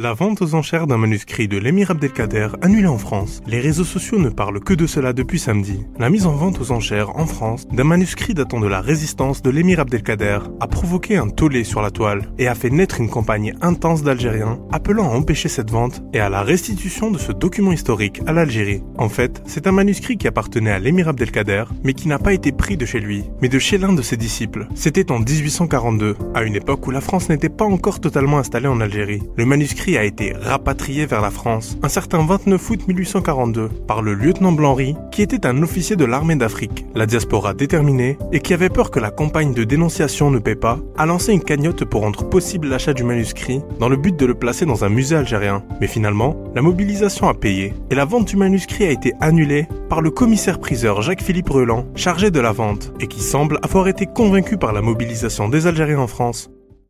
La vente aux enchères d'un manuscrit de l'émir Abdelkader annulé en France. Les réseaux sociaux ne parlent que de cela depuis samedi. La mise en vente aux enchères en France d'un manuscrit datant de la résistance de l'émir Abdelkader a provoqué un tollé sur la toile et a fait naître une campagne intense d'Algériens appelant à empêcher cette vente et à la restitution de ce document historique à l'Algérie. En fait, c'est un manuscrit qui appartenait à l'émir Abdelkader mais qui n'a pas été pris de chez lui, mais de chez l'un de ses disciples. C'était en 1842, à une époque où la France n'était pas encore totalement installée en Algérie. Le manuscrit a été rapatrié vers la France un certain 29 août 1842 par le lieutenant Blanry, qui était un officier de l'armée d'Afrique. La diaspora déterminée et qui avait peur que la campagne de dénonciation ne paie pas, a lancé une cagnotte pour rendre possible l'achat du manuscrit dans le but de le placer dans un musée algérien. Mais finalement, la mobilisation a payé et la vente du manuscrit a été annulée par le commissaire-priseur Jacques-Philippe Relan, chargé de la vente, et qui semble avoir été convaincu par la mobilisation des Algériens en France